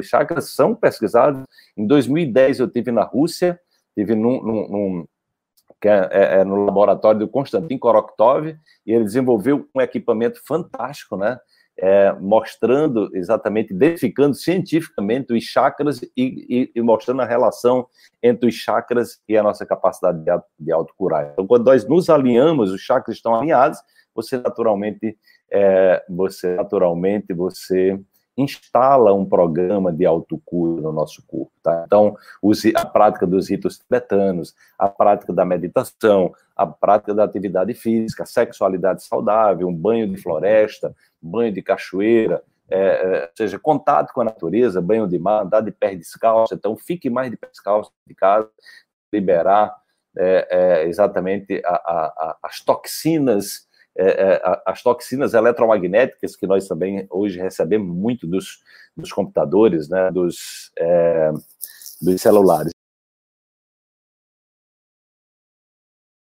os chakras são pesquisados. Em 2010 eu tive na Rússia, tive num, num, num que é, é, é, no laboratório do Konstantin Koroktov, e ele desenvolveu um equipamento fantástico, né? É, mostrando exatamente, identificando cientificamente os chakras e, e, e, mostrando a relação entre os chakras e a nossa capacidade de, de autocurar. Então, quando nós nos alinhamos, os chakras estão alinhados, você naturalmente, é, você naturalmente, você instala um programa de autocura no nosso corpo. Tá? Então, a prática dos ritos tibetanos, a prática da meditação, a prática da atividade física, sexualidade saudável, um banho de floresta, banho de cachoeira, é, é, seja, contato com a natureza, banho de mar, andar de pé descalço. Então, fique mais de pé descalço de casa, liberar é, é exatamente a, a, a, as toxinas as toxinas eletromagnéticas que nós também hoje recebemos muito dos, dos computadores, né, dos, é, dos celulares.